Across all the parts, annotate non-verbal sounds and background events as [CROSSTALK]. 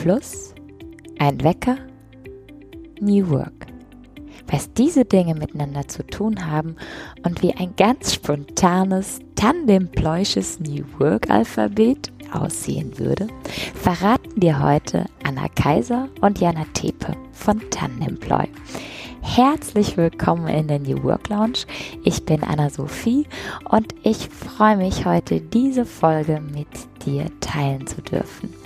Fluss, ein Wecker, New Work. Was diese Dinge miteinander zu tun haben und wie ein ganz spontanes, tandemploisches New Work Alphabet aussehen würde, verraten dir heute Anna Kaiser und Jana Tepe von Tandemploy. Herzlich willkommen in der New Work Lounge. Ich bin Anna-Sophie und ich freue mich heute diese Folge mit dir teilen zu dürfen.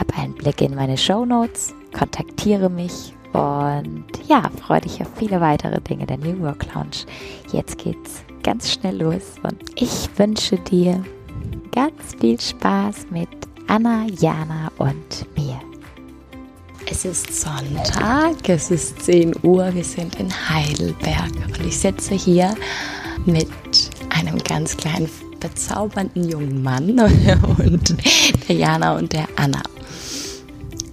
Hab einen Blick in meine Show Notes, kontaktiere mich und ja, freue dich auf viele weitere Dinge der New Work Lounge. Jetzt geht's ganz schnell los und ich wünsche dir ganz viel Spaß mit Anna, Jana und mir. Es ist Sonntag, es ist 10 Uhr, wir sind in Heidelberg und ich sitze hier mit einem ganz kleinen bezaubernden jungen Mann [LAUGHS] und der Jana und der Anna.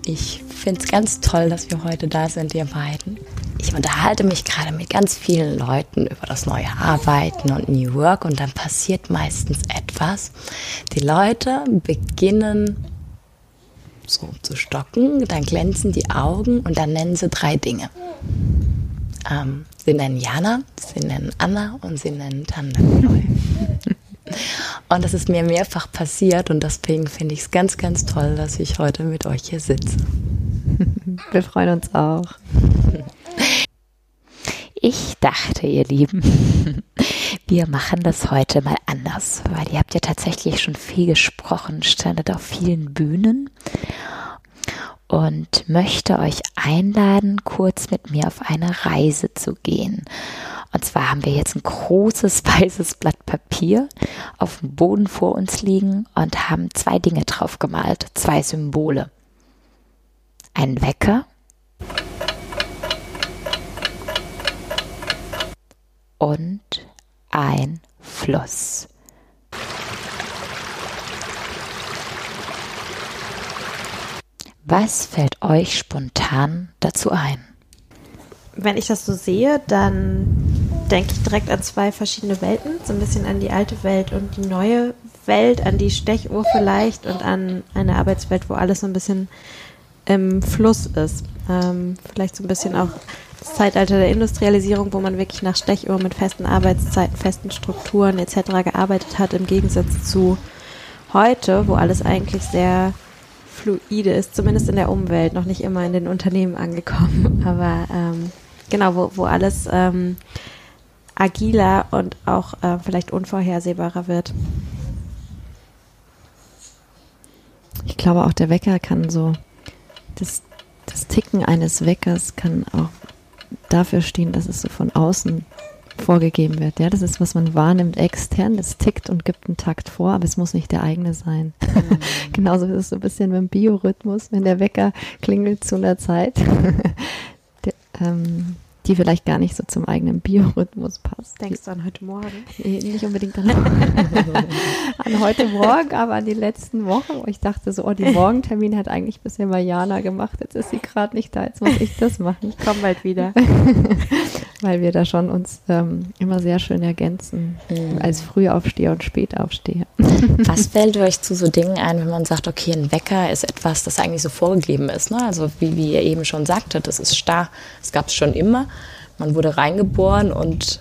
Ich finde es ganz toll, dass wir heute da sind, ihr beiden. Ich unterhalte mich gerade mit ganz vielen Leuten über das neue Arbeiten und New Work und dann passiert meistens etwas. Die Leute beginnen so zu stocken, dann glänzen die Augen und dann nennen sie drei Dinge. Ähm, sie nennen Jana, sie nennen Anna und sie nennen Tanda. [LAUGHS] und das ist mir mehrfach passiert und deswegen finde ich es ganz, ganz toll, dass ich heute mit euch hier sitze. [LAUGHS] Wir freuen uns auch. Ich dachte, ihr Lieben, [LAUGHS] wir machen das heute mal anders, weil ihr habt ja tatsächlich schon viel gesprochen, standet auf vielen Bühnen und möchte euch einladen, kurz mit mir auf eine Reise zu gehen. Und zwar haben wir jetzt ein großes [LAUGHS] weißes Blatt Papier auf dem Boden vor uns liegen und haben zwei Dinge drauf gemalt, zwei Symbole. Ein Wecker und ein Fluss. Was fällt euch spontan dazu ein? Wenn ich das so sehe, dann denke ich direkt an zwei verschiedene Welten. So ein bisschen an die alte Welt und die neue Welt, an die Stechuhr vielleicht und an eine Arbeitswelt, wo alles so ein bisschen im Fluss ist. Ähm, vielleicht so ein bisschen auch das Zeitalter der Industrialisierung, wo man wirklich nach Stechuhr mit festen Arbeitszeiten, festen Strukturen etc. gearbeitet hat, im Gegensatz zu heute, wo alles eigentlich sehr fluide ist, zumindest in der Umwelt, noch nicht immer in den Unternehmen angekommen, [LAUGHS] aber ähm, genau, wo, wo alles ähm, agiler und auch äh, vielleicht unvorhersehbarer wird. Ich glaube auch der Wecker kann so, das, das Ticken eines Weckers kann auch dafür stehen, dass es so von außen vorgegeben wird. Ja, das ist, was man wahrnimmt extern. Das tickt und gibt einen Takt vor, aber es muss nicht der eigene sein. Mhm. [LAUGHS] Genauso ist es so ein bisschen dem Biorhythmus, wenn der Wecker klingelt zu einer Zeit. [LAUGHS] der, ähm, die vielleicht gar nicht so zum eigenen Biorhythmus passt. Denkst du an heute Morgen? Nee, nicht unbedingt an, [LAUGHS] an heute Morgen, aber an die letzten Wochen, wo ich dachte so, oh, die Morgentermin hat eigentlich bisher Mariana gemacht, jetzt ist sie gerade nicht da, jetzt muss ich das machen. Ich komme bald wieder. [LAUGHS] Weil wir da schon uns ähm, immer sehr schön ergänzen, mhm. als Frühaufsteher und Spätaufsteher. [LAUGHS] Was fällt euch zu so Dingen ein, wenn man sagt, okay, ein Wecker ist etwas, das eigentlich so vorgegeben ist? Ne? Also wie, wie ihr eben schon sagtet, das ist starr, es gab es schon immer. Man wurde reingeboren und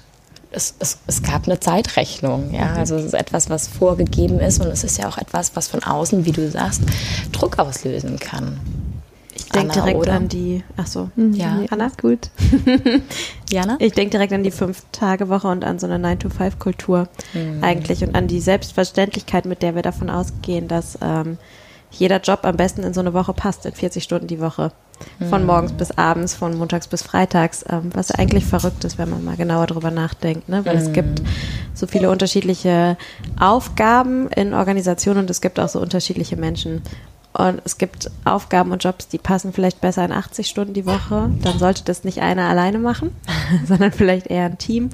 es, es, es gab eine Zeitrechnung. Ja? Mhm. Also es ist etwas, was vorgegeben ist und es ist ja auch etwas, was von außen, wie du sagst, Druck auslösen kann. Ich denke direkt oder? an die, ach so, mhm. ja. Anna? Gut. [LAUGHS] Jana? Ich denke direkt an die Fünf-Tage-Woche und an so eine 9-to-5-Kultur mhm. eigentlich und an die Selbstverständlichkeit, mit der wir davon ausgehen, dass ähm, jeder Job am besten in so eine Woche passt, in 40 Stunden die Woche. Von mhm. morgens bis abends, von montags bis freitags, ähm, was eigentlich verrückt ist, wenn man mal genauer drüber nachdenkt, ne? weil mhm. es gibt so viele unterschiedliche Aufgaben in Organisationen und es gibt auch so unterschiedliche Menschen. Und es gibt Aufgaben und Jobs, die passen vielleicht besser in 80 Stunden die Woche. Dann sollte das nicht einer alleine machen, [LAUGHS] sondern vielleicht eher ein Team.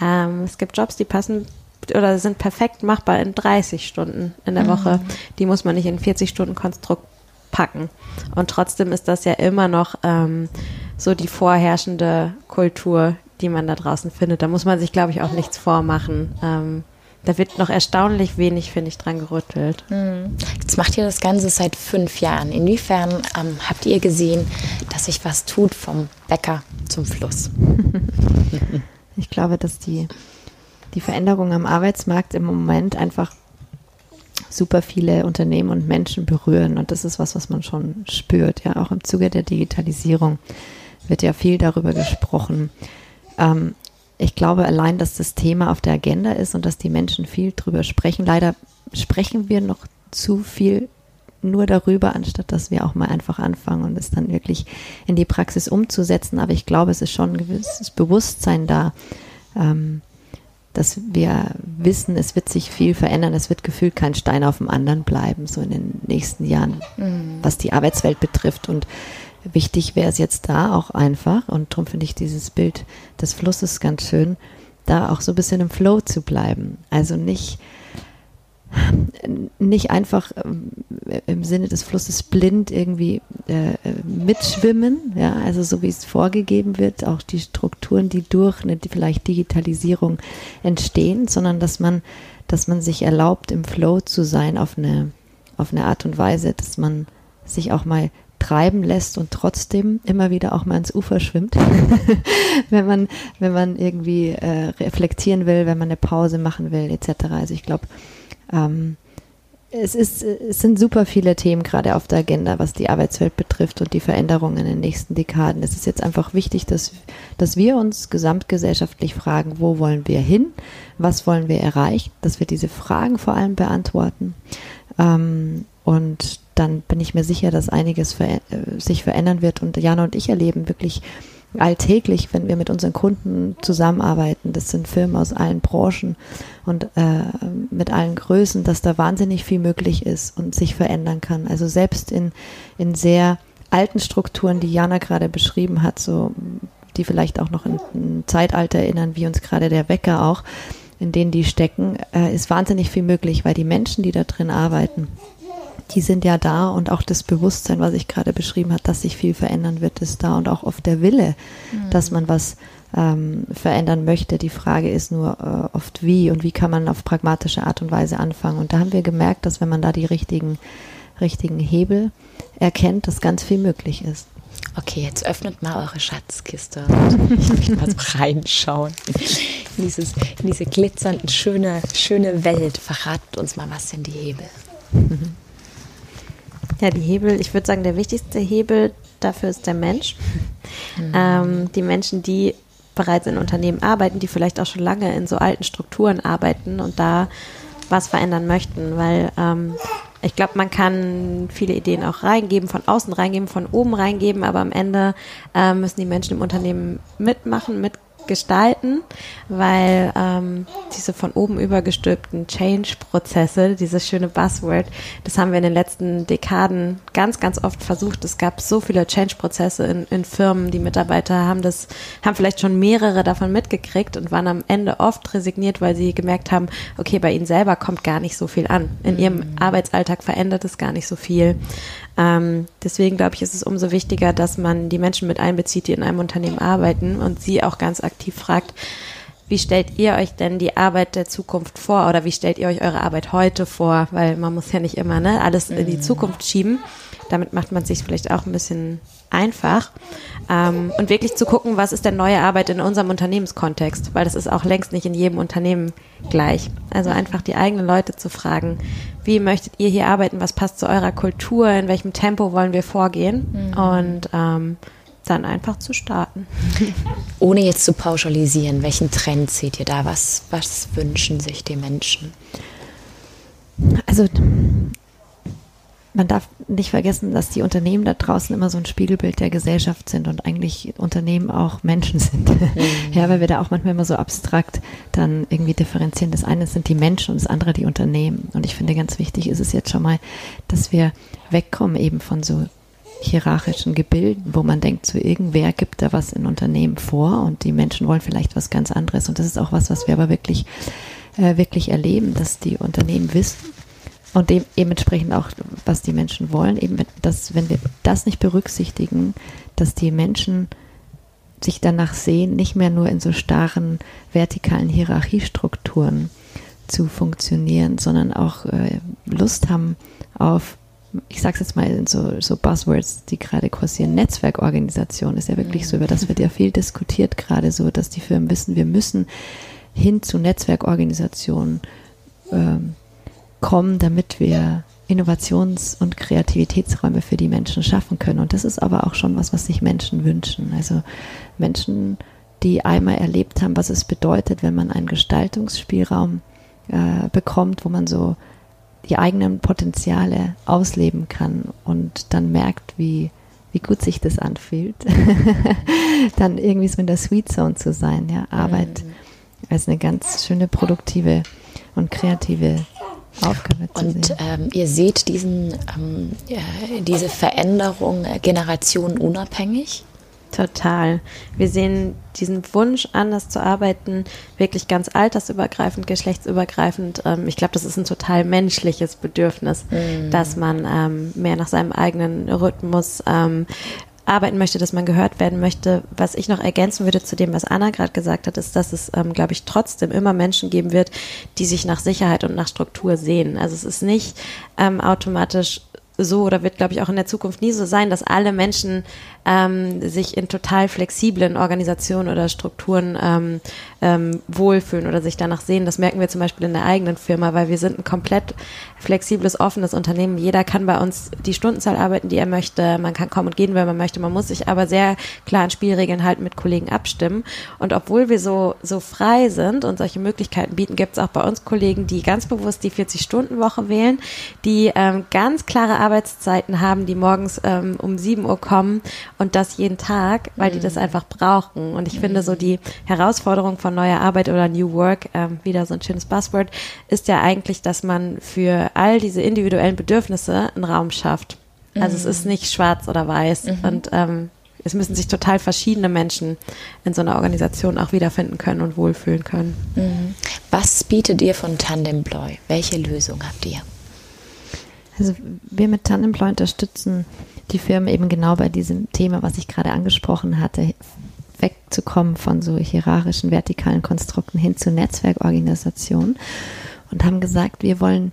Ähm, es gibt Jobs, die passen oder sind perfekt machbar in 30 Stunden in der mhm. Woche. Die muss man nicht in 40 Stunden Konstrukt packen. Und trotzdem ist das ja immer noch ähm, so die vorherrschende Kultur, die man da draußen findet. Da muss man sich, glaube ich, auch nichts vormachen. Ähm, da wird noch erstaunlich wenig, finde ich, dran gerüttelt. Hm. Jetzt macht ihr das Ganze seit fünf Jahren. Inwiefern ähm, habt ihr gesehen, dass sich was tut vom Bäcker zum Fluss? [LAUGHS] Ich glaube, dass die, die Veränderungen am Arbeitsmarkt im Moment einfach super viele Unternehmen und Menschen berühren. Und das ist was, was man schon spürt. Ja, auch im Zuge der Digitalisierung wird ja viel darüber gesprochen. Ähm, ich glaube allein, dass das Thema auf der Agenda ist und dass die Menschen viel darüber sprechen. Leider sprechen wir noch zu viel nur darüber, anstatt dass wir auch mal einfach anfangen und es dann wirklich in die Praxis umzusetzen. Aber ich glaube, es ist schon ein gewisses Bewusstsein da, ähm, dass wir wissen, es wird sich viel verändern, es wird gefühlt kein Stein auf dem anderen bleiben, so in den nächsten Jahren, mhm. was die Arbeitswelt betrifft. Und wichtig wäre es jetzt da auch einfach, und darum finde ich dieses Bild des Flusses ganz schön, da auch so ein bisschen im Flow zu bleiben. Also nicht nicht einfach ähm, im Sinne des Flusses blind irgendwie äh, mitschwimmen, ja, also so wie es vorgegeben wird, auch die Strukturen, die durch eine vielleicht Digitalisierung entstehen, sondern dass man, dass man sich erlaubt, im Flow zu sein auf eine, auf eine Art und Weise, dass man sich auch mal treiben lässt und trotzdem immer wieder auch mal ins Ufer schwimmt, [LAUGHS] wenn man wenn man irgendwie äh, reflektieren will, wenn man eine Pause machen will etc. Also ich glaube, ähm, es, es sind super viele Themen gerade auf der Agenda, was die Arbeitswelt betrifft und die Veränderungen in den nächsten Dekaden. Es ist jetzt einfach wichtig, dass, dass wir uns gesamtgesellschaftlich fragen, wo wollen wir hin, was wollen wir erreichen, dass wir diese Fragen vor allem beantworten. Ähm, und dann bin ich mir sicher, dass einiges ver äh, sich verändern wird. Und Jana und ich erleben wirklich alltäglich, wenn wir mit unseren Kunden zusammenarbeiten. Das sind Firmen aus allen Branchen und äh, mit allen Größen, dass da wahnsinnig viel möglich ist und sich verändern kann. Also selbst in, in sehr alten Strukturen, die Jana gerade beschrieben hat, so die vielleicht auch noch in ein Zeitalter erinnern, wie uns gerade der Wecker auch, in denen die stecken, äh, ist wahnsinnig viel möglich, weil die Menschen, die da drin arbeiten, die sind ja da und auch das Bewusstsein, was ich gerade beschrieben habe, dass sich viel verändern wird, ist da und auch oft der Wille, mhm. dass man was ähm, verändern möchte. Die Frage ist nur äh, oft wie und wie kann man auf pragmatische Art und Weise anfangen. Und da haben wir gemerkt, dass wenn man da die richtigen, richtigen Hebel erkennt, dass ganz viel möglich ist. Okay, jetzt öffnet mal eure Schatzkiste und [LAUGHS] ich möchte mal so reinschauen in, dieses, in diese glitzernden, schöne, schöne Welt. Verratet uns mal, was sind die Hebel? Mhm. [LAUGHS] Ja, die Hebel, ich würde sagen, der wichtigste Hebel dafür ist der Mensch. Mhm. Ähm, die Menschen, die bereits in Unternehmen arbeiten, die vielleicht auch schon lange in so alten Strukturen arbeiten und da was verändern möchten, weil ähm, ich glaube, man kann viele Ideen auch reingeben, von außen reingeben, von oben reingeben, aber am Ende äh, müssen die Menschen im Unternehmen mitmachen, mit gestalten, weil ähm, diese von oben übergestülpten Change-Prozesse, dieses schöne Buzzword, das haben wir in den letzten Dekaden ganz, ganz oft versucht. Es gab so viele Change-Prozesse in, in Firmen, die Mitarbeiter haben das, haben vielleicht schon mehrere davon mitgekriegt und waren am Ende oft resigniert, weil sie gemerkt haben, okay, bei ihnen selber kommt gar nicht so viel an. In ihrem mhm. Arbeitsalltag verändert es gar nicht so viel. Ähm, deswegen glaube ich, ist es umso wichtiger, dass man die Menschen mit einbezieht, die in einem Unternehmen arbeiten und sie auch ganz aktiv fragt, wie stellt ihr euch denn die Arbeit der Zukunft vor oder wie stellt ihr euch eure Arbeit heute vor? Weil man muss ja nicht immer ne, alles in die mhm. Zukunft schieben. Damit macht man sich vielleicht auch ein bisschen einfach. Ähm, und wirklich zu gucken, was ist denn neue Arbeit in unserem Unternehmenskontext, weil das ist auch längst nicht in jedem Unternehmen gleich. Also einfach die eigenen Leute zu fragen, wie möchtet ihr hier arbeiten, was passt zu eurer Kultur, in welchem Tempo wollen wir vorgehen mhm. und ähm, dann einfach zu starten. [LAUGHS] Ohne jetzt zu pauschalisieren, welchen Trend seht ihr da? Was, was wünschen sich die Menschen? Also man darf nicht vergessen, dass die Unternehmen da draußen immer so ein Spiegelbild der Gesellschaft sind und eigentlich Unternehmen auch Menschen sind. Mhm. Ja, weil wir da auch manchmal immer so abstrakt dann irgendwie differenzieren. Das eine sind die Menschen und das andere die Unternehmen. Und ich finde ganz wichtig ist es jetzt schon mal, dass wir wegkommen eben von so hierarchischen Gebilden, wo man denkt, so irgendwer gibt da was in Unternehmen vor und die Menschen wollen vielleicht was ganz anderes. Und das ist auch was, was wir aber wirklich, äh, wirklich erleben, dass die Unternehmen wissen, und dem, dementsprechend auch, was die Menschen wollen, eben, dass, wenn wir das nicht berücksichtigen, dass die Menschen sich danach sehen, nicht mehr nur in so starren vertikalen Hierarchiestrukturen zu funktionieren, sondern auch äh, Lust haben auf, ich sage es jetzt mal in so, so Buzzwords, die gerade kursieren, Netzwerkorganisation ist ja wirklich so, über das wird ja viel diskutiert gerade so, dass die Firmen wissen, wir müssen hin zu Netzwerkorganisationen ähm, kommen, damit wir Innovations- und Kreativitätsräume für die Menschen schaffen können. Und das ist aber auch schon was, was sich Menschen wünschen. Also Menschen, die einmal erlebt haben, was es bedeutet, wenn man einen Gestaltungsspielraum äh, bekommt, wo man so die eigenen Potenziale ausleben kann und dann merkt, wie, wie gut sich das anfühlt, [LAUGHS] dann irgendwie so in der Sweet Zone zu sein, ja, Arbeit mhm. als eine ganz schöne, produktive und kreative Und. Ähm, ihr seht diesen, ähm, äh, diese Veränderung äh, generationenunabhängig? Total. Wir sehen diesen Wunsch, anders zu arbeiten, wirklich ganz altersübergreifend, geschlechtsübergreifend. Ähm, ich glaube, das ist ein total menschliches Bedürfnis, mm. dass man ähm, mehr nach seinem eigenen Rhythmus ähm, arbeiten möchte, dass man gehört werden möchte. Was ich noch ergänzen würde zu dem, was Anna gerade gesagt hat, ist, dass es, ähm, glaube ich, trotzdem immer Menschen geben wird, die sich nach Sicherheit und nach Struktur sehen. Also es ist nicht ähm, automatisch so oder wird, glaube ich, auch in der Zukunft nie so sein, dass alle Menschen ähm, sich in total flexiblen Organisationen oder Strukturen ähm, ähm, wohlfühlen oder sich danach sehen. Das merken wir zum Beispiel in der eigenen Firma, weil wir sind ein komplett flexibles, offenes Unternehmen. Jeder kann bei uns die Stundenzahl arbeiten, die er möchte. Man kann kommen und gehen, wenn man möchte. Man muss sich aber sehr klar an Spielregeln halt mit Kollegen abstimmen. Und obwohl wir so, so frei sind und solche Möglichkeiten bieten, gibt es auch bei uns Kollegen, die ganz bewusst die 40-Stunden-Woche wählen, die ähm, ganz klare Arbeitszeiten haben, die morgens ähm, um 7 Uhr kommen und das jeden Tag, weil mhm. die das mhm. einfach brauchen. Und ich mhm. finde so die Herausforderung von neuer Arbeit oder New Work, ähm, wieder so ein schönes Buzzword, ist ja eigentlich, dass man für all diese individuellen Bedürfnisse einen Raum schafft. Also mhm. es ist nicht schwarz oder weiß mhm. und ähm, es müssen sich total verschiedene Menschen in so einer Organisation auch wiederfinden können und wohlfühlen können. Mhm. Was bietet ihr von Tandemploy? Welche Lösung habt ihr? Also wir mit Tandemploy unterstützen die Firmen eben genau bei diesem Thema, was ich gerade angesprochen hatte, wegzukommen von so hierarchischen, vertikalen Konstrukten hin zu Netzwerkorganisationen und haben gesagt, wir wollen,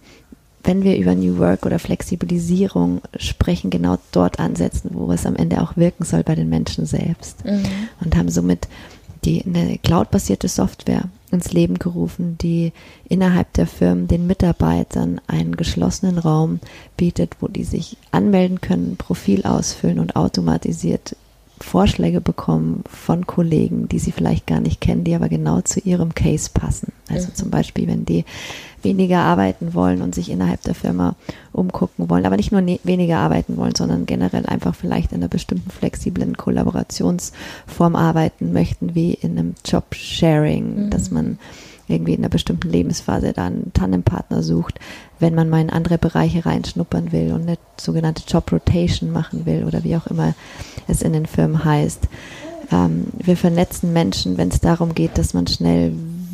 wenn wir über New Work oder Flexibilisierung sprechen, genau dort ansetzen, wo es am Ende auch wirken soll bei den Menschen selbst. Mhm. Und haben somit die eine cloud-basierte Software ins Leben gerufen, die innerhalb der Firmen den Mitarbeitern einen geschlossenen Raum bietet, wo die sich anmelden können, Profil ausfüllen und automatisiert Vorschläge bekommen von Kollegen, die sie vielleicht gar nicht kennen, die aber genau zu ihrem Case passen. Also mhm. zum Beispiel, wenn die weniger arbeiten wollen und sich innerhalb der Firma umgucken wollen, aber nicht nur ne weniger arbeiten wollen, sondern generell einfach vielleicht in einer bestimmten flexiblen Kollaborationsform arbeiten möchten, wie in einem Job-Sharing, mhm. dass man irgendwie in einer bestimmten Lebensphase da einen Tandempartner sucht, wenn man mal in andere Bereiche reinschnuppern will und eine sogenannte Job Rotation machen will oder wie auch immer es in den Firmen heißt. Ähm, wir vernetzen Menschen, wenn es darum geht, dass man schnell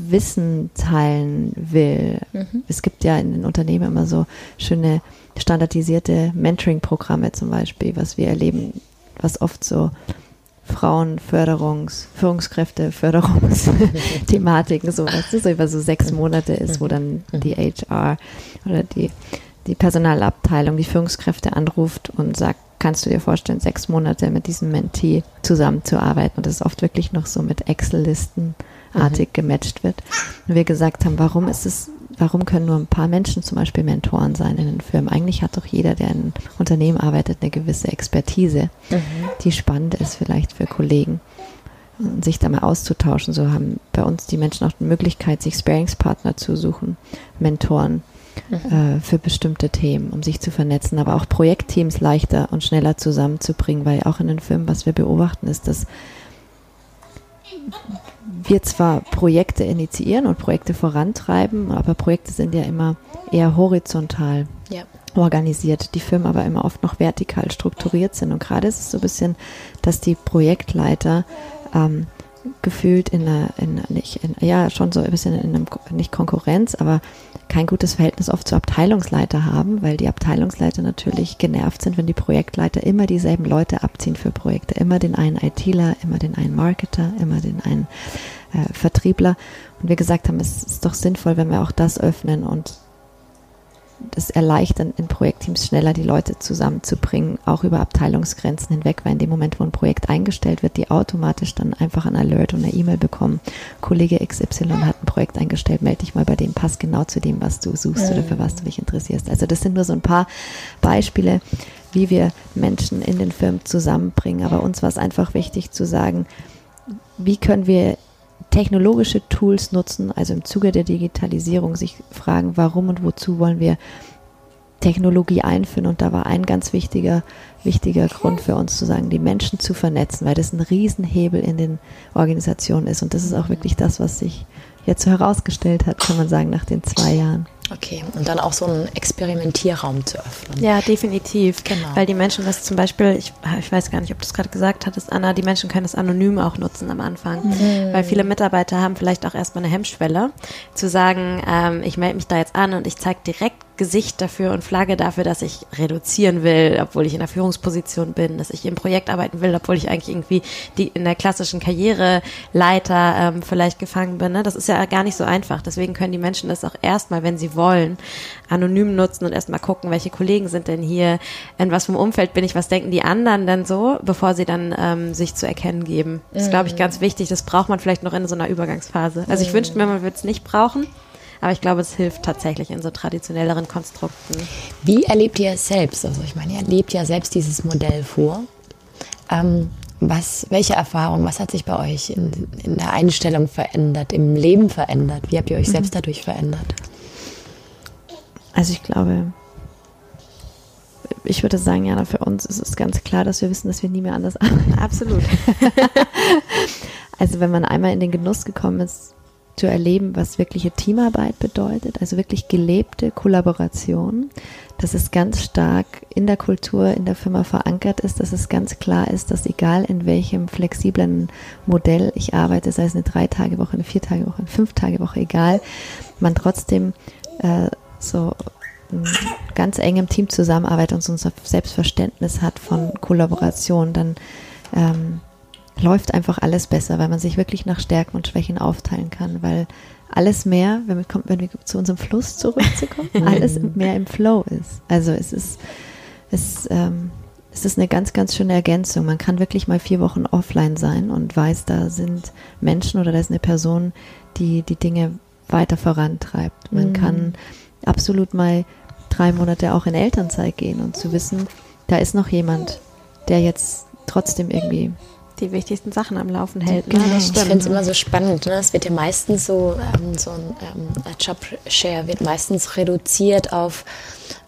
Wissen teilen will. Mhm. Es gibt ja in den Unternehmen immer so schöne standardisierte Mentoring-Programme zum Beispiel, was wir erleben, was oft so Frauenförderungs-, Führungskräfte, Förderungsthematiken, [LAUGHS] so, was so über so sechs Monate ist, wo dann mhm. die HR oder die, die Personalabteilung die Führungskräfte anruft und sagt, kannst du dir vorstellen, sechs Monate mit diesem Mentee zusammenzuarbeiten. Und das ist oft wirklich noch so mit Excel-Listen artig mhm. gematcht wird. Und wir gesagt haben, warum ist es, warum können nur ein paar Menschen zum Beispiel Mentoren sein in den Firmen? Eigentlich hat doch jeder, der in einem Unternehmen arbeitet, eine gewisse Expertise, mhm. die spannend ist vielleicht für Kollegen und sich da mal auszutauschen. So haben bei uns die Menschen auch die Möglichkeit, sich Sparingspartner zu suchen, Mentoren mhm. äh, für bestimmte Themen, um sich zu vernetzen, aber auch Projektteams leichter und schneller zusammenzubringen, weil auch in den Firmen, was wir beobachten, ist, dass wir zwar Projekte initiieren und Projekte vorantreiben, aber Projekte sind ja immer eher horizontal ja. organisiert, die Firmen aber immer oft noch vertikal strukturiert sind. Und gerade ist es so ein bisschen, dass die Projektleiter ähm, gefühlt in einer, in, nicht, in, ja, schon so ein bisschen in einem, nicht Konkurrenz, aber kein gutes Verhältnis oft zu Abteilungsleiter haben, weil die Abteilungsleiter natürlich genervt sind, wenn die Projektleiter immer dieselben Leute abziehen für Projekte. Immer den einen ITler, immer den einen Marketer, immer den einen äh, Vertriebler. Und wir gesagt haben, es ist doch sinnvoll, wenn wir auch das öffnen und das erleichtern, in Projektteams schneller die Leute zusammenzubringen, auch über Abteilungsgrenzen hinweg, weil in dem Moment, wo ein Projekt eingestellt wird, die automatisch dann einfach ein Alert und eine E-Mail bekommen. Kollege XY hat ein Projekt eingestellt, melde dich mal bei dem, passt genau zu dem, was du suchst oder für was du dich interessierst. Also das sind nur so ein paar Beispiele, wie wir Menschen in den Firmen zusammenbringen. Aber uns war es einfach wichtig zu sagen, wie können wir technologische Tools nutzen, also im Zuge der Digitalisierung sich fragen, warum und wozu wollen wir Technologie einführen. Und da war ein ganz wichtiger, wichtiger Grund für uns zu sagen, die Menschen zu vernetzen, weil das ein Riesenhebel in den Organisationen ist. Und das ist auch wirklich das, was sich jetzt so herausgestellt hat, kann man sagen, nach den zwei Jahren. Okay, und dann auch so einen Experimentierraum zu öffnen. Ja, definitiv. Genau. Weil die Menschen das zum Beispiel, ich, ich weiß gar nicht, ob du es gerade gesagt hattest, Anna, die Menschen können das anonym auch nutzen am Anfang. Mhm. Weil viele Mitarbeiter haben vielleicht auch erstmal eine Hemmschwelle, zu sagen, ähm, ich melde mich da jetzt an und ich zeige direkt Gesicht dafür und Flagge dafür, dass ich reduzieren will, obwohl ich in der Führungsposition bin, dass ich im Projekt arbeiten will, obwohl ich eigentlich irgendwie die in der klassischen Karriereleiter ähm, vielleicht gefangen bin. Ne? Das ist ja gar nicht so einfach. Deswegen können die Menschen das auch erstmal, wenn sie wollen, anonym nutzen und erstmal gucken, welche Kollegen sind denn hier, in was vom Umfeld bin ich, was denken die anderen denn so, bevor sie dann ähm, sich zu erkennen geben. Das ist, glaube ich, ganz wichtig. Das braucht man vielleicht noch in so einer Übergangsphase. Also ich wünschte mir, man würde es nicht brauchen. Aber ich glaube, es hilft tatsächlich in so traditionelleren Konstrukten. Wie erlebt ihr es selbst? Also ich meine, ihr erlebt ja selbst dieses Modell vor. Ähm, was, welche Erfahrung, was hat sich bei euch in, in, der Einstellung verändert, im Leben verändert? Wie habt ihr euch mhm. selbst dadurch verändert? Also ich glaube, ich würde sagen, Jana, für uns ist es ganz klar, dass wir wissen, dass wir nie mehr anders [LAUGHS] arbeiten. Absolut. [LAUGHS] also wenn man einmal in den Genuss gekommen ist, zu erleben, was wirkliche Teamarbeit bedeutet, also wirklich gelebte Kollaboration, dass es ganz stark in der Kultur, in der Firma verankert ist, dass es ganz klar ist, dass egal in welchem flexiblen Modell ich arbeite, sei es eine Drei-Tage-Woche, eine Vier-Tage-Woche, eine Fünf-Tage-Woche, egal, man trotzdem äh, so ganz eng im Team zusammenarbeitet und so ein Selbstverständnis hat von Kollaboration, dann ähm, läuft einfach alles besser, weil man sich wirklich nach Stärken und Schwächen aufteilen kann, weil alles mehr, wenn wir, wenn wir zu unserem Fluss zurückzukommen, [LAUGHS] alles mehr im Flow ist. Also es ist, es, ähm, es ist eine ganz, ganz schöne Ergänzung. Man kann wirklich mal vier Wochen offline sein und weiß, da sind Menschen oder da ist eine Person, die die Dinge weiter vorantreibt. Man mhm. kann absolut mal drei Monate auch in Elternzeit gehen und zu wissen, da ist noch jemand, der jetzt trotzdem irgendwie die wichtigsten Sachen am Laufen hält. Ne? ich finde es immer so spannend. Ne? Es wird ja meistens so, ähm, so ein ähm, Jobshare wird meistens reduziert auf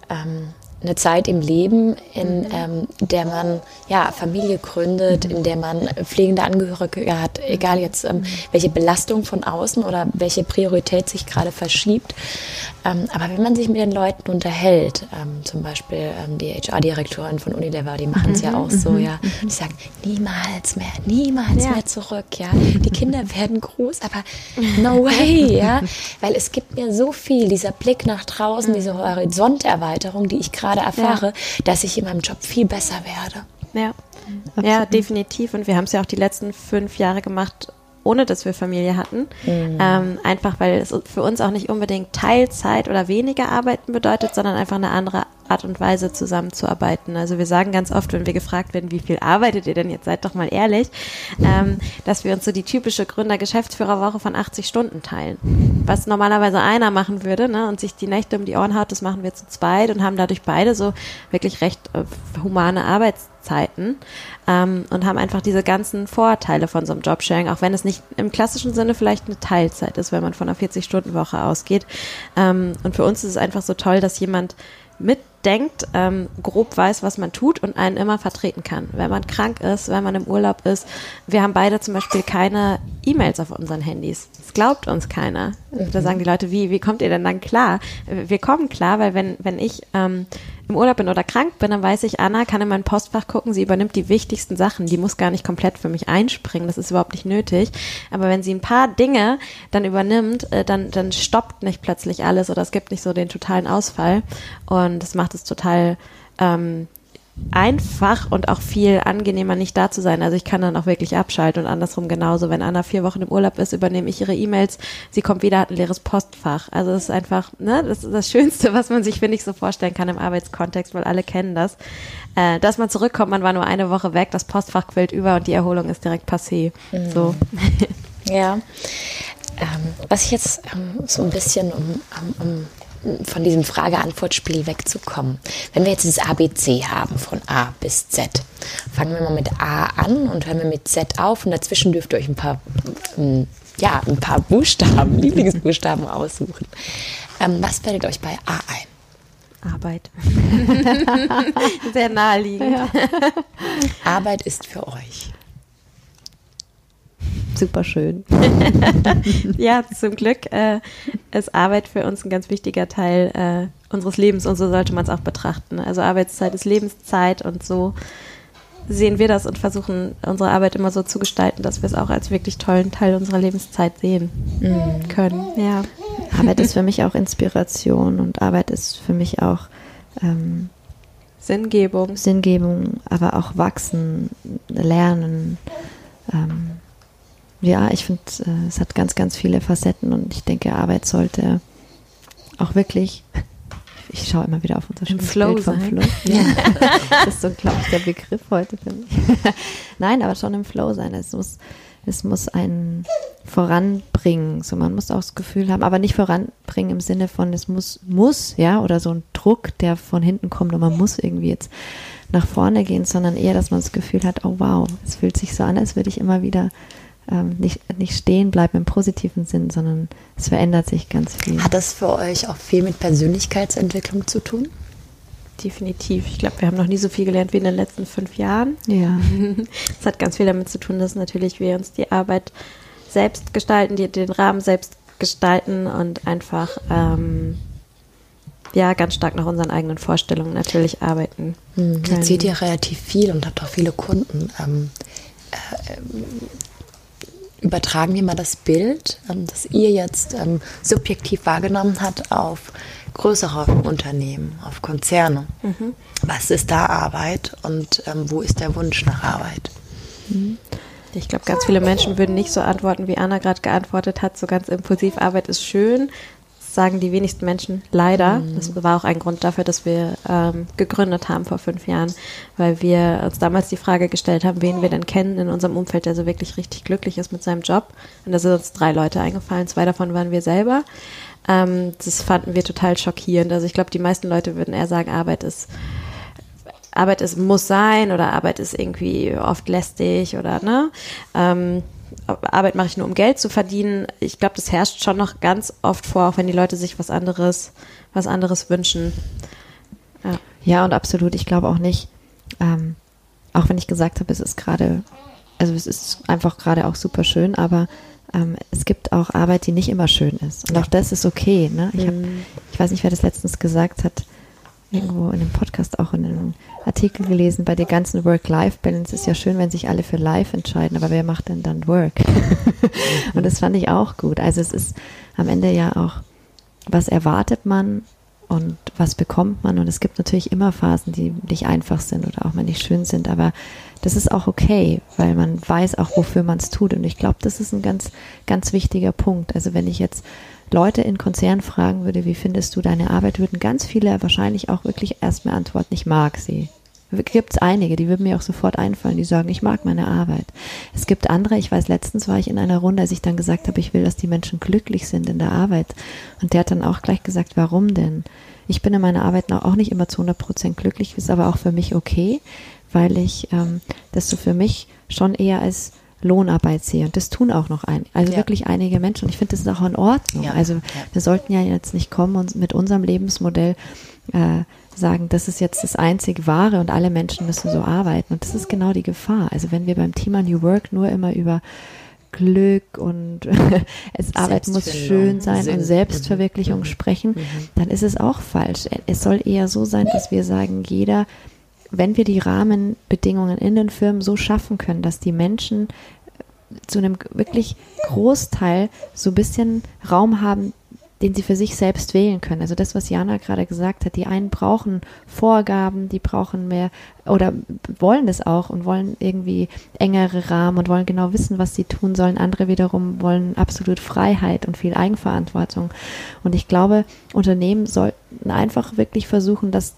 ähm, eine Zeit im Leben, in mhm. ähm, der man ja Familie gründet, mhm. in der man pflegende Angehörige hat, egal jetzt ähm, mhm. welche Belastung von außen oder welche Priorität sich gerade verschiebt. Ähm, aber wenn man sich mit den Leuten unterhält, ähm, zum Beispiel ähm, die HR-Direktorin von Unilever, die machen es ja auch so, ja, die sagen niemals mehr, niemals ja. mehr zurück, ja. Die Kinder werden groß, aber no [LAUGHS] way, ja, weil es gibt mir so viel, dieser Blick nach draußen, diese Horizonterweiterung, die ich gerade gerade erfahre, ja. dass ich in meinem Job viel besser werde. Ja, ja definitiv. Und wir haben es ja auch die letzten fünf Jahre gemacht, ohne dass wir Familie hatten. Mhm. Ähm, einfach weil es für uns auch nicht unbedingt Teilzeit oder weniger arbeiten bedeutet, sondern einfach eine andere Art und Weise zusammenzuarbeiten. Also wir sagen ganz oft, wenn wir gefragt werden, wie viel arbeitet ihr denn jetzt, seid doch mal ehrlich, ähm, dass wir uns so die typische Gründer-Geschäftsführerwoche von 80 Stunden teilen. Was normalerweise einer machen würde ne, und sich die Nächte um die Ohren haut, das machen wir zu zweit und haben dadurch beide so wirklich recht äh, humane Arbeitszeiten ähm, und haben einfach diese ganzen Vorteile von so einem Jobsharing, auch wenn es nicht im klassischen Sinne vielleicht eine Teilzeit ist, wenn man von einer 40-Stunden-Woche ausgeht. Ähm, und für uns ist es einfach so toll, dass jemand mit denkt, ähm, grob weiß, was man tut und einen immer vertreten kann. Wenn man krank ist, wenn man im Urlaub ist. Wir haben beide zum Beispiel keine E-Mails auf unseren Handys. Das glaubt uns keiner. Mhm. Da sagen die Leute, wie, wie kommt ihr denn dann klar? Wir kommen klar, weil wenn, wenn ich ähm, im Urlaub bin oder krank bin, dann weiß ich, Anna kann in mein Postfach gucken, sie übernimmt die wichtigsten Sachen. Die muss gar nicht komplett für mich einspringen, das ist überhaupt nicht nötig. Aber wenn sie ein paar Dinge dann übernimmt, äh, dann, dann stoppt nicht plötzlich alles oder es gibt nicht so den totalen Ausfall. Und das macht es total ähm, einfach und auch viel angenehmer, nicht da zu sein. Also ich kann dann auch wirklich abschalten und andersrum genauso. Wenn Anna vier Wochen im Urlaub ist, übernehme ich ihre E-Mails. Sie kommt wieder, hat ein leeres Postfach. Also das ist einfach, ne, das ist das Schönste, [LAUGHS] was man sich, finde ich, so vorstellen kann im Arbeitskontext, weil alle kennen das. Äh, dass man zurückkommt, man war nur eine Woche weg, das Postfach quillt über und die Erholung ist direkt passé. Mhm. So. Ja. Ähm, was ich jetzt ähm, so ein bisschen um, um, um von diesem Frage-Antwort-Spiel wegzukommen. Wenn wir jetzt dieses ABC haben, von A bis Z, fangen wir mal mit A an und hören wir mit Z auf und dazwischen dürft ihr euch ein paar, ähm, ja, ein paar Buchstaben, [LAUGHS] Lieblingsbuchstaben aussuchen. Ähm, was fällt euch bei A ein? Arbeit. [LAUGHS] Sehr naheliegend. Ja. Arbeit ist für euch super schön. [LAUGHS] ja, zum Glück äh, ist Arbeit für uns ein ganz wichtiger Teil äh, unseres Lebens und so sollte man es auch betrachten. Also Arbeitszeit ist Lebenszeit und so sehen wir das und versuchen unsere Arbeit immer so zu gestalten, dass wir es auch als wirklich tollen Teil unserer Lebenszeit sehen mhm. können. Ja. Arbeit ist für mich auch Inspiration und Arbeit ist für mich auch ähm, Sinngebung. Sinngebung, aber auch wachsen, lernen. Ähm, ja, ich finde, äh, es hat ganz, ganz viele Facetten und ich denke, Arbeit sollte auch wirklich, [LAUGHS] ich schaue immer wieder auf unser schönes Flow Bild vom Flow. [LAUGHS] Ja. das ist so, glaube ich, der Begriff heute für mich. [LAUGHS] Nein, aber schon im Flow sein. Es muss, es muss einen voranbringen. So, man muss auch das Gefühl haben, aber nicht voranbringen im Sinne von, es muss, muss, ja, oder so ein Druck, der von hinten kommt und man muss irgendwie jetzt nach vorne gehen, sondern eher, dass man das Gefühl hat, oh wow, es fühlt sich so an, als würde ich immer wieder ähm, nicht, nicht stehen bleiben im positiven Sinn, sondern es verändert sich ganz viel. Hat das für euch auch viel mit Persönlichkeitsentwicklung zu tun? Definitiv. Ich glaube, wir haben noch nie so viel gelernt wie in den letzten fünf Jahren. Ja. [LAUGHS] Es hat ganz viel damit zu tun, dass natürlich wir uns die Arbeit selbst gestalten, die, den Rahmen selbst gestalten und einfach ähm, ja ganz stark nach unseren eigenen Vorstellungen natürlich arbeiten. Hm. Jetzt seht ihr relativ viel und habt auch viele Kunden. Ähm, äh, übertragen wir mal das Bild, ähm, das ihr jetzt ähm, subjektiv wahrgenommen habt, auf größere Unternehmen, auf Konzerne. Mhm. Was ist da Arbeit und ähm, wo ist der Wunsch nach Arbeit? Mhm. Ich glaube, ganz viele Menschen würden nicht so antworten, wie Anna gerade geantwortet hat, so ganz impulsiv, Arbeit ist schön, sagen die wenigsten Menschen leider. Mhm. Das war auch ein Grund dafür, dass wir ähm, gegründet haben vor fünf Jahren, weil wir uns damals die Frage gestellt haben, wen wir denn kennen in unserem Umfeld, der so wirklich richtig glücklich ist mit seinem Job. Und da sind uns drei Leute eingefallen, zwei davon waren wir selber. Ähm, das fanden wir total schockierend. Also ich glaube, die meisten Leute würden eher sagen, Arbeit ist Arbeit ist muss sein oder Arbeit ist irgendwie oft lästig oder ne. Ähm, Arbeit mache ich nur, um Geld zu verdienen. Ich glaube, das herrscht schon noch ganz oft vor, auch wenn die Leute sich was anderes, was anderes wünschen. Ja, ja und absolut. Ich glaube auch nicht, ähm, auch wenn ich gesagt habe, es ist gerade, also es ist einfach gerade auch super schön, aber ähm, es gibt auch Arbeit, die nicht immer schön ist. Und ja. auch das ist okay. Ne? Ich, hab, mhm. ich weiß nicht, wer das letztens gesagt hat irgendwo in einem Podcast auch in einem Artikel gelesen, bei der ganzen Work-Life-Balance ist ja schön, wenn sich alle für Life entscheiden, aber wer macht denn dann Work? [LAUGHS] und das fand ich auch gut. Also es ist am Ende ja auch, was erwartet man und was bekommt man? Und es gibt natürlich immer Phasen, die nicht einfach sind oder auch mal nicht schön sind, aber das ist auch okay, weil man weiß auch, wofür man es tut. Und ich glaube, das ist ein ganz, ganz wichtiger Punkt. Also wenn ich jetzt Leute in Konzernen fragen würde, wie findest du deine Arbeit, würden ganz viele wahrscheinlich auch wirklich erstmal antworten, ich mag sie. Gibt es einige, die würden mir auch sofort einfallen, die sagen, ich mag meine Arbeit. Es gibt andere, ich weiß, letztens war ich in einer Runde, als ich dann gesagt habe, ich will, dass die Menschen glücklich sind in der Arbeit. Und der hat dann auch gleich gesagt, warum denn? Ich bin in meiner Arbeit auch nicht immer zu 100 Prozent glücklich, ist aber auch für mich okay, weil ich ähm, das so für mich schon eher als Lohnarbeit sehe. Und das tun auch noch ein, also ja. wirklich einige Menschen. Und ich finde, das ist auch in Ordnung. Ja. Also wir sollten ja jetzt nicht kommen und mit unserem Lebensmodell äh, sagen, das ist jetzt das einzig Wahre und alle Menschen müssen so arbeiten. Und das ist genau die Gefahr. Also wenn wir beim Thema New Work nur immer über Glück und [LAUGHS] es Arbeit muss schön sein Sinn. und Selbstverwirklichung mhm. sprechen, mhm. dann ist es auch falsch. Es soll eher so sein, dass wir sagen, jeder, wenn wir die Rahmenbedingungen in den Firmen so schaffen können, dass die Menschen zu einem wirklich Großteil so ein bisschen Raum haben, den sie für sich selbst wählen können. Also das, was Jana gerade gesagt hat, die einen brauchen Vorgaben, die brauchen mehr oder wollen das auch und wollen irgendwie engere Rahmen und wollen genau wissen, was sie tun sollen. Andere wiederum wollen absolut Freiheit und viel Eigenverantwortung. Und ich glaube, Unternehmen sollten einfach wirklich versuchen, dass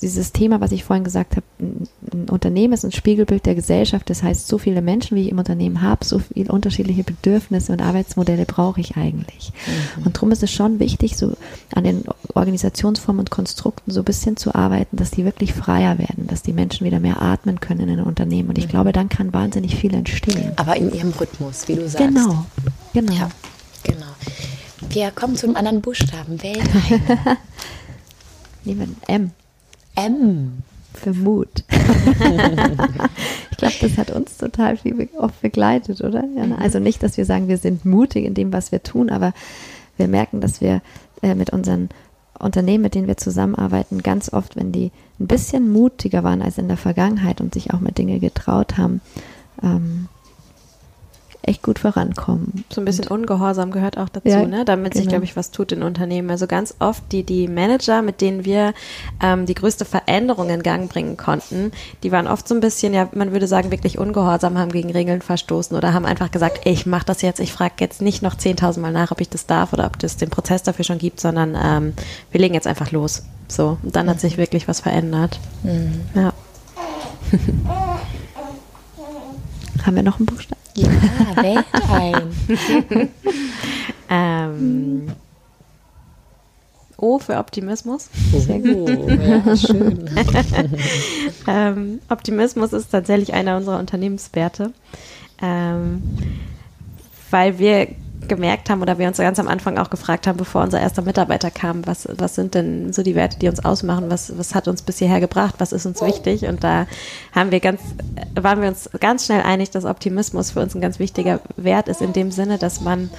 dieses Thema, was ich vorhin gesagt habe, ein Unternehmen ist ein Spiegelbild der Gesellschaft. Das heißt, so viele Menschen, wie ich im Unternehmen habe, so viele unterschiedliche Bedürfnisse und Arbeitsmodelle brauche ich eigentlich. Mhm. Und darum ist es schon wichtig, so an den Organisationsformen und Konstrukten so ein bisschen zu arbeiten, dass die wirklich freier werden, dass die Menschen wieder mehr atmen können in den Unternehmen. Und ich mhm. glaube, dann kann wahnsinnig viel entstehen. Aber in ihrem Rhythmus, wie du sagst. Genau, genau. Ja, genau. Wir kommen zum anderen Buchstaben. Wählen [LAUGHS] Nehmen M. M für Mut. [LAUGHS] ich glaube, das hat uns total viel oft begleitet, oder? Ja, mhm. also nicht, dass wir sagen, wir sind mutig in dem, was wir tun, aber wir merken, dass wir äh, mit unseren Unternehmen, mit denen wir zusammenarbeiten, ganz oft, wenn die ein bisschen mutiger waren als in der Vergangenheit und sich auch mit Dinge getraut haben, ähm, echt gut vorankommen. So ein bisschen und, Ungehorsam gehört auch dazu, ja, ne? damit genau. sich, glaube ich, was tut in Unternehmen. Also ganz oft die, die Manager, mit denen wir ähm, die größte Veränderung in Gang bringen konnten, die waren oft so ein bisschen, ja, man würde sagen, wirklich ungehorsam, haben gegen Regeln verstoßen oder haben einfach gesagt, ey, ich mache das jetzt, ich frage jetzt nicht noch 10.000 Mal nach, ob ich das darf oder ob es den Prozess dafür schon gibt, sondern ähm, wir legen jetzt einfach los. So, und dann mhm. hat sich wirklich was verändert. Mhm. Ja. [LAUGHS] Haben wir noch einen Buchstaben? Ja, ein. [LAUGHS] ähm, O für Optimismus. Sehr gut. Ja, schön. [LAUGHS] ähm, Optimismus ist tatsächlich einer unserer Unternehmenswerte, ähm, weil wir gemerkt haben oder wir uns ganz am Anfang auch gefragt haben, bevor unser erster Mitarbeiter kam, was, was sind denn so die Werte, die uns ausmachen, was, was hat uns bis hierher gebracht, was ist uns wichtig und da haben wir ganz, waren wir uns ganz schnell einig, dass Optimismus für uns ein ganz wichtiger Wert ist, in dem Sinne, dass man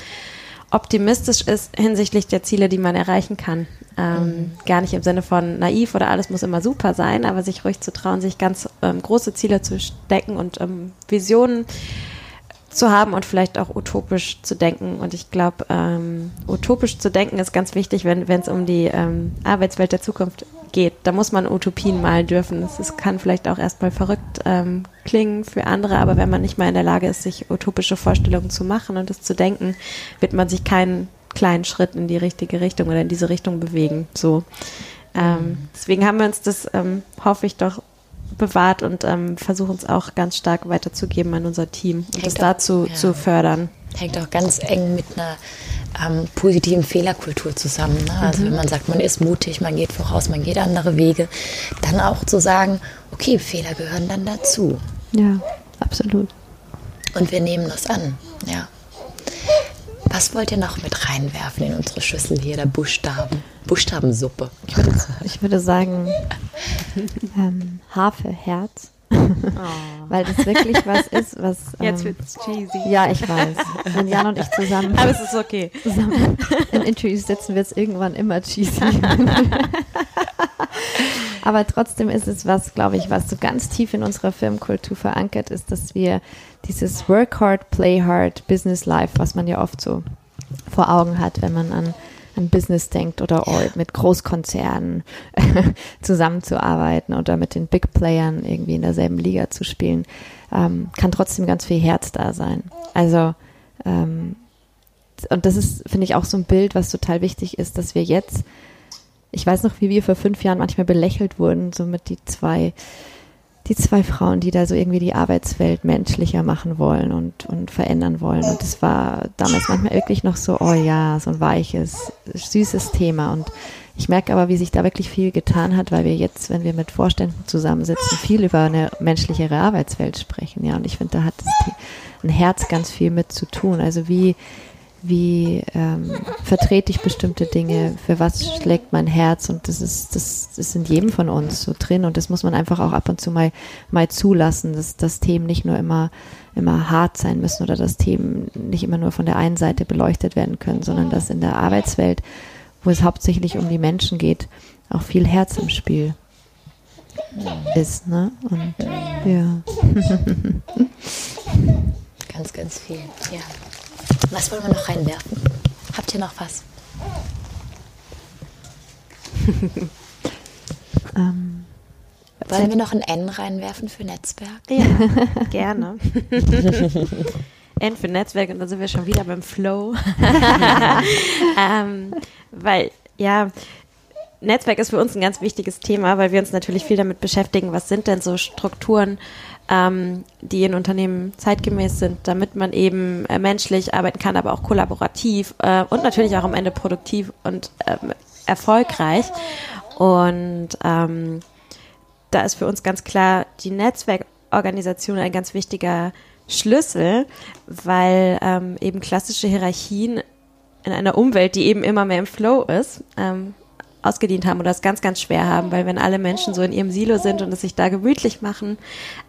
optimistisch ist hinsichtlich der Ziele, die man erreichen kann. Ähm, mhm. Gar nicht im Sinne von naiv oder alles muss immer super sein, aber sich ruhig zu trauen, sich ganz ähm, große Ziele zu stecken und ähm, Visionen zu haben und vielleicht auch utopisch zu denken. Und ich glaube, ähm, utopisch zu denken ist ganz wichtig, wenn es um die ähm, Arbeitswelt der Zukunft geht. Da muss man Utopien malen dürfen. Es kann vielleicht auch erstmal verrückt ähm, klingen für andere, aber wenn man nicht mal in der Lage ist, sich utopische Vorstellungen zu machen und es zu denken, wird man sich keinen kleinen Schritt in die richtige Richtung oder in diese Richtung bewegen. So. Ähm, deswegen haben wir uns das, ähm, hoffe ich doch, bewahrt und ähm, versuchen es auch ganz stark weiterzugeben an unser Team und das dazu ja. zu fördern. Hängt auch ganz eng mit einer ähm, positiven Fehlerkultur zusammen. Ne? Also mhm. wenn man sagt, man ist mutig, man geht voraus, man geht andere Wege, dann auch zu sagen, okay, Fehler gehören dann dazu. Ja, absolut. Und wir nehmen das an, ja. Was wollt ihr noch mit reinwerfen in unsere Schüssel hier, der Buchstaben? Buchstabensuppe. Ich würde, ich würde sagen, ähm, Hafe, Herz. Oh. Weil das wirklich was ist, was. Ähm, Jetzt es cheesy. Ja, ich weiß. Wenn Jan und ich zusammen. Aber es ist okay. Zusammen in Interviews sitzen, wird es irgendwann immer cheesy. [LAUGHS] Aber trotzdem ist es was, glaube ich, was so ganz tief in unserer Firmenkultur verankert ist, dass wir dieses Work hard, play hard, Business Life, was man ja oft so vor Augen hat, wenn man an an Business denkt oder mit Großkonzernen [LAUGHS] zusammenzuarbeiten oder mit den Big Playern irgendwie in derselben Liga zu spielen, ähm, kann trotzdem ganz viel Herz da sein. Also ähm, und das ist, finde ich, auch so ein Bild, was total wichtig ist, dass wir jetzt, ich weiß noch, wie wir vor fünf Jahren manchmal belächelt wurden, so mit die zwei die zwei Frauen, die da so irgendwie die Arbeitswelt menschlicher machen wollen und, und verändern wollen. Und es war damals manchmal wirklich noch so, oh ja, so ein weiches, süßes Thema. Und ich merke aber, wie sich da wirklich viel getan hat, weil wir jetzt, wenn wir mit Vorständen zusammensitzen, viel über eine menschlichere Arbeitswelt sprechen. Ja, und ich finde, da hat das ein Herz ganz viel mit zu tun. Also wie, wie ähm, vertrete ich bestimmte Dinge, für was schlägt mein Herz und das ist, das, ist in jedem von uns so drin und das muss man einfach auch ab und zu mal, mal zulassen, dass, dass Themen nicht nur immer, immer hart sein müssen oder dass Themen nicht immer nur von der einen Seite beleuchtet werden können, sondern dass in der Arbeitswelt, wo es hauptsächlich um die Menschen geht, auch viel Herz im Spiel ist, ne? Und ja. ganz, ganz viel, ja. Was wollen wir noch reinwerfen? Habt ihr noch was? [LAUGHS] ähm, wollen wir noch ein N reinwerfen für Netzwerk? Ja, gerne. N für Netzwerk und dann sind wir schon wieder beim Flow. [LAUGHS] [LAUGHS] ähm, weil, ja, Netzwerk ist für uns ein ganz wichtiges Thema, weil wir uns natürlich viel damit beschäftigen, was sind denn so Strukturen, ähm, die in Unternehmen zeitgemäß sind, damit man eben äh, menschlich arbeiten kann, aber auch kollaborativ äh, und natürlich auch am Ende produktiv und ähm, erfolgreich. Und ähm, da ist für uns ganz klar die Netzwerkorganisation ein ganz wichtiger Schlüssel, weil ähm, eben klassische Hierarchien in einer Umwelt, die eben immer mehr im Flow ist, ähm, ausgedient haben oder es ganz, ganz schwer haben, weil wenn alle Menschen so in ihrem Silo sind und es sich da gemütlich machen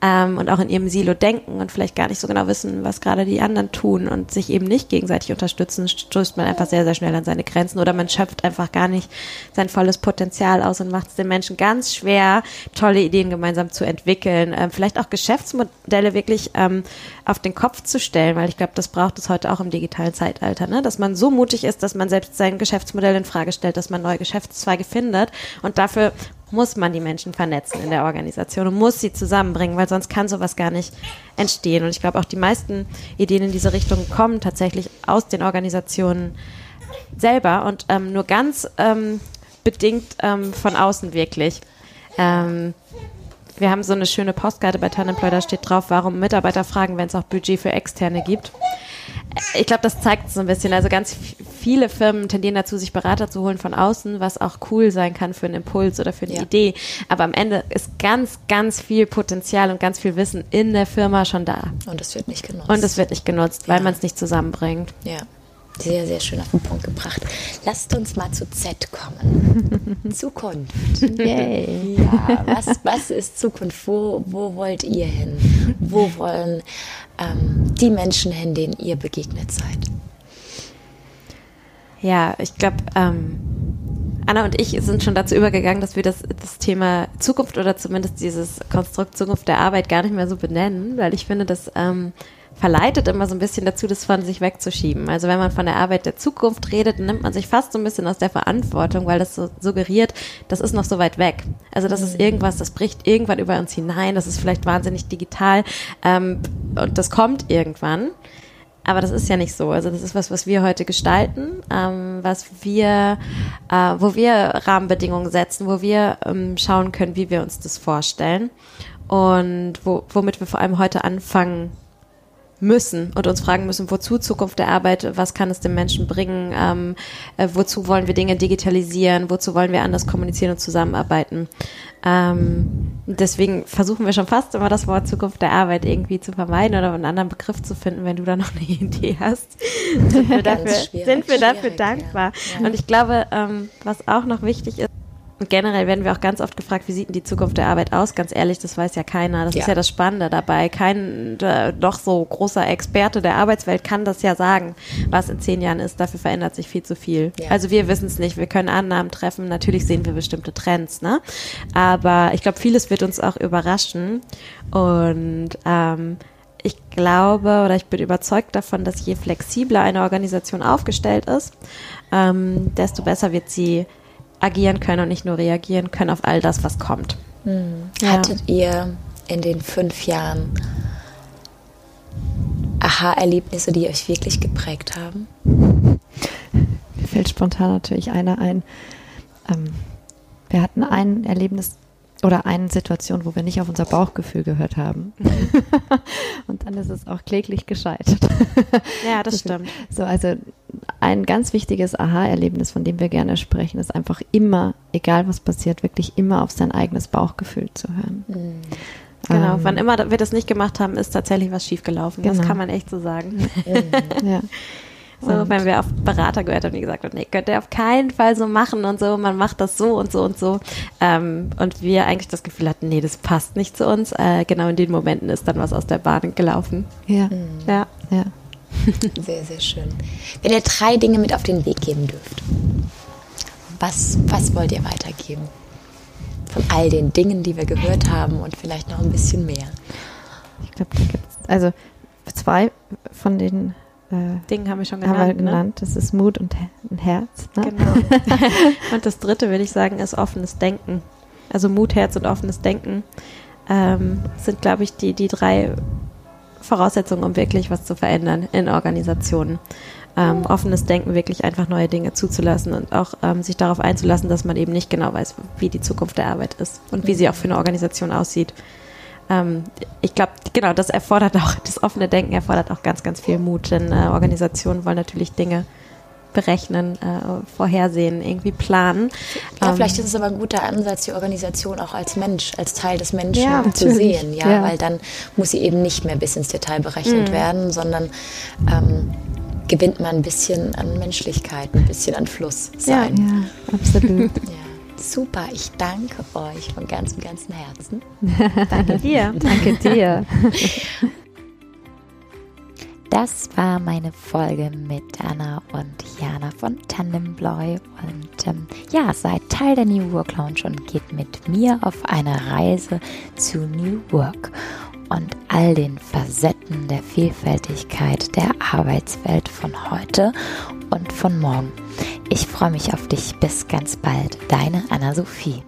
ähm, und auch in ihrem Silo denken und vielleicht gar nicht so genau wissen, was gerade die anderen tun und sich eben nicht gegenseitig unterstützen, stößt man einfach sehr, sehr schnell an seine Grenzen oder man schöpft einfach gar nicht sein volles Potenzial aus und macht es den Menschen ganz schwer, tolle Ideen gemeinsam zu entwickeln, ähm, vielleicht auch Geschäftsmodelle wirklich ähm, auf den Kopf zu stellen, weil ich glaube, das braucht es heute auch im digitalen Zeitalter, ne? dass man so mutig ist, dass man selbst sein Geschäftsmodell in Frage stellt, dass man neue Geschäfts Geschäftszweige findet. Und dafür muss man die Menschen vernetzen in der Organisation und muss sie zusammenbringen, weil sonst kann sowas gar nicht entstehen. Und ich glaube, auch die meisten Ideen in diese Richtung kommen tatsächlich aus den Organisationen selber und ähm, nur ganz ähm, bedingt ähm, von außen wirklich. Ähm, wir haben so eine schöne Postkarte bei Tanemploy, da steht drauf, warum Mitarbeiter fragen, wenn es auch Budget für Externe gibt ich glaube, das zeigt so ein bisschen. Also ganz viele Firmen tendieren dazu, sich Berater zu holen von außen, was auch cool sein kann für einen Impuls oder für eine ja. Idee. Aber am Ende ist ganz, ganz viel Potenzial und ganz viel Wissen in der Firma schon da. Und es wird nicht genutzt. Und es wird nicht genutzt, weil ja. man es nicht zusammenbringt. Ja. Sehr, sehr schön auf den Punkt gebracht. Lasst uns mal zu Z kommen. [LAUGHS] Zukunft. Yay. Ja, was, was ist Zukunft? Wo, wo wollt ihr hin? Wo wollen ähm, die Menschen hin, denen ihr begegnet seid? Ja, ich glaube, ähm, Anna und ich sind schon dazu übergegangen, dass wir das, das Thema Zukunft oder zumindest dieses Konstrukt Zukunft der Arbeit gar nicht mehr so benennen, weil ich finde, dass ähm, verleitet immer so ein bisschen dazu, das von sich wegzuschieben. Also wenn man von der Arbeit der Zukunft redet, nimmt man sich fast so ein bisschen aus der Verantwortung, weil das so suggeriert, das ist noch so weit weg. Also das ist mhm. irgendwas, das bricht irgendwann über uns hinein, das ist vielleicht wahnsinnig digital ähm, und das kommt irgendwann. Aber das ist ja nicht so. Also das ist was, was wir heute gestalten, ähm, was wir, äh, wo wir Rahmenbedingungen setzen, wo wir ähm, schauen können, wie wir uns das vorstellen und wo, womit wir vor allem heute anfangen müssen und uns fragen müssen, wozu Zukunft der Arbeit, was kann es dem Menschen bringen, ähm, äh, wozu wollen wir Dinge digitalisieren, wozu wollen wir anders kommunizieren und zusammenarbeiten. Ähm, deswegen versuchen wir schon fast immer das Wort Zukunft der Arbeit irgendwie zu vermeiden oder einen anderen Begriff zu finden, wenn du da noch eine [LAUGHS] Idee hast. Sind wir dafür, sind wir dafür dankbar. Ja. Und ich glaube, ähm, was auch noch wichtig ist, und generell werden wir auch ganz oft gefragt, wie sieht denn die Zukunft der Arbeit aus? Ganz ehrlich, das weiß ja keiner. Das ja. ist ja das Spannende dabei. Kein äh, doch so großer Experte der Arbeitswelt kann das ja sagen, was in zehn Jahren ist. Dafür verändert sich viel zu viel. Ja. Also wir wissen es nicht. Wir können Annahmen treffen. Natürlich sehen wir bestimmte Trends, ne? Aber ich glaube, vieles wird uns auch überraschen. Und ähm, ich glaube oder ich bin überzeugt davon, dass je flexibler eine Organisation aufgestellt ist, ähm, desto besser wird sie agieren können und nicht nur reagieren können auf all das, was kommt. Hm. Ja. Hattet ihr in den fünf Jahren Aha-Erlebnisse, die euch wirklich geprägt haben? Mir fällt spontan natürlich einer ein. Ähm, wir hatten ein Erlebnis oder eine Situation, wo wir nicht auf unser Bauchgefühl gehört haben. [LAUGHS] und dann ist es auch kläglich gescheitert. ja, das stimmt. So, also ein ganz wichtiges Aha-Erlebnis, von dem wir gerne sprechen, ist einfach immer, egal was passiert, wirklich immer auf sein eigenes Bauchgefühl zu hören. Mhm. Genau, ähm, wann immer wir das nicht gemacht haben, ist tatsächlich was schiefgelaufen. Genau. Das kann man echt so sagen. [LAUGHS] ja. [LAUGHS] So, und wenn wir auf Berater gehört haben, die gesagt haben, nee, könnt ihr auf keinen Fall so machen und so, man macht das so und so und so. Ähm, und wir eigentlich das Gefühl hatten, nee, das passt nicht zu uns. Äh, genau in den Momenten ist dann was aus der Bahn gelaufen. Ja. Ja. ja. [LAUGHS] Sehr, sehr schön. Wenn ihr drei Dinge mit auf den Weg geben dürft, was, was wollt ihr weitergeben? Von all den Dingen, die wir gehört haben und vielleicht noch ein bisschen mehr. Ich glaube, da gibt es, also zwei von den äh, Dingen haben wir schon genannt. Haben wir genannt. Ne? Das ist Mut und ein Herz. Ne? Genau. [LAUGHS] [LAUGHS] und das dritte, würde ich sagen, ist offenes Denken. Also Mut, Herz und offenes Denken ähm, sind, glaube ich, die, die drei Voraussetzungen, um wirklich was zu verändern in Organisationen. Ähm, offenes Denken, wirklich einfach neue Dinge zuzulassen und auch ähm, sich darauf einzulassen, dass man eben nicht genau weiß, wie die Zukunft der Arbeit ist und wie sie auch für eine Organisation aussieht. Ähm, ich glaube, genau, das erfordert auch, [LAUGHS] das offene Denken erfordert auch ganz, ganz viel Mut, denn äh, Organisationen wollen natürlich Dinge berechnen, äh, vorhersehen, irgendwie planen. Ja, ähm, vielleicht ist es aber ein guter Ansatz, die Organisation auch als Mensch, als Teil des Menschen ja, zu sehen, ja? ja? weil dann muss sie eben nicht mehr bis ins Detail berechnet mhm. werden, sondern ähm, gewinnt man ein bisschen an Menschlichkeit, ein bisschen an Fluss sein. Ja, ja absolut. [LAUGHS] ja. Super, ich danke euch von ganzem, ganzem Herzen. [LAUGHS] danke dir. [LAUGHS] danke dir. Das war meine Folge mit Anna und Jana von Tandembloy. Und ähm, ja, seid Teil der New Work Lounge und geht mit mir auf eine Reise zu New Work und all den Facetten der Vielfältigkeit der Arbeitswelt von heute und von morgen. Ich freue mich auf dich. Bis ganz bald. Deine Anna-Sophie.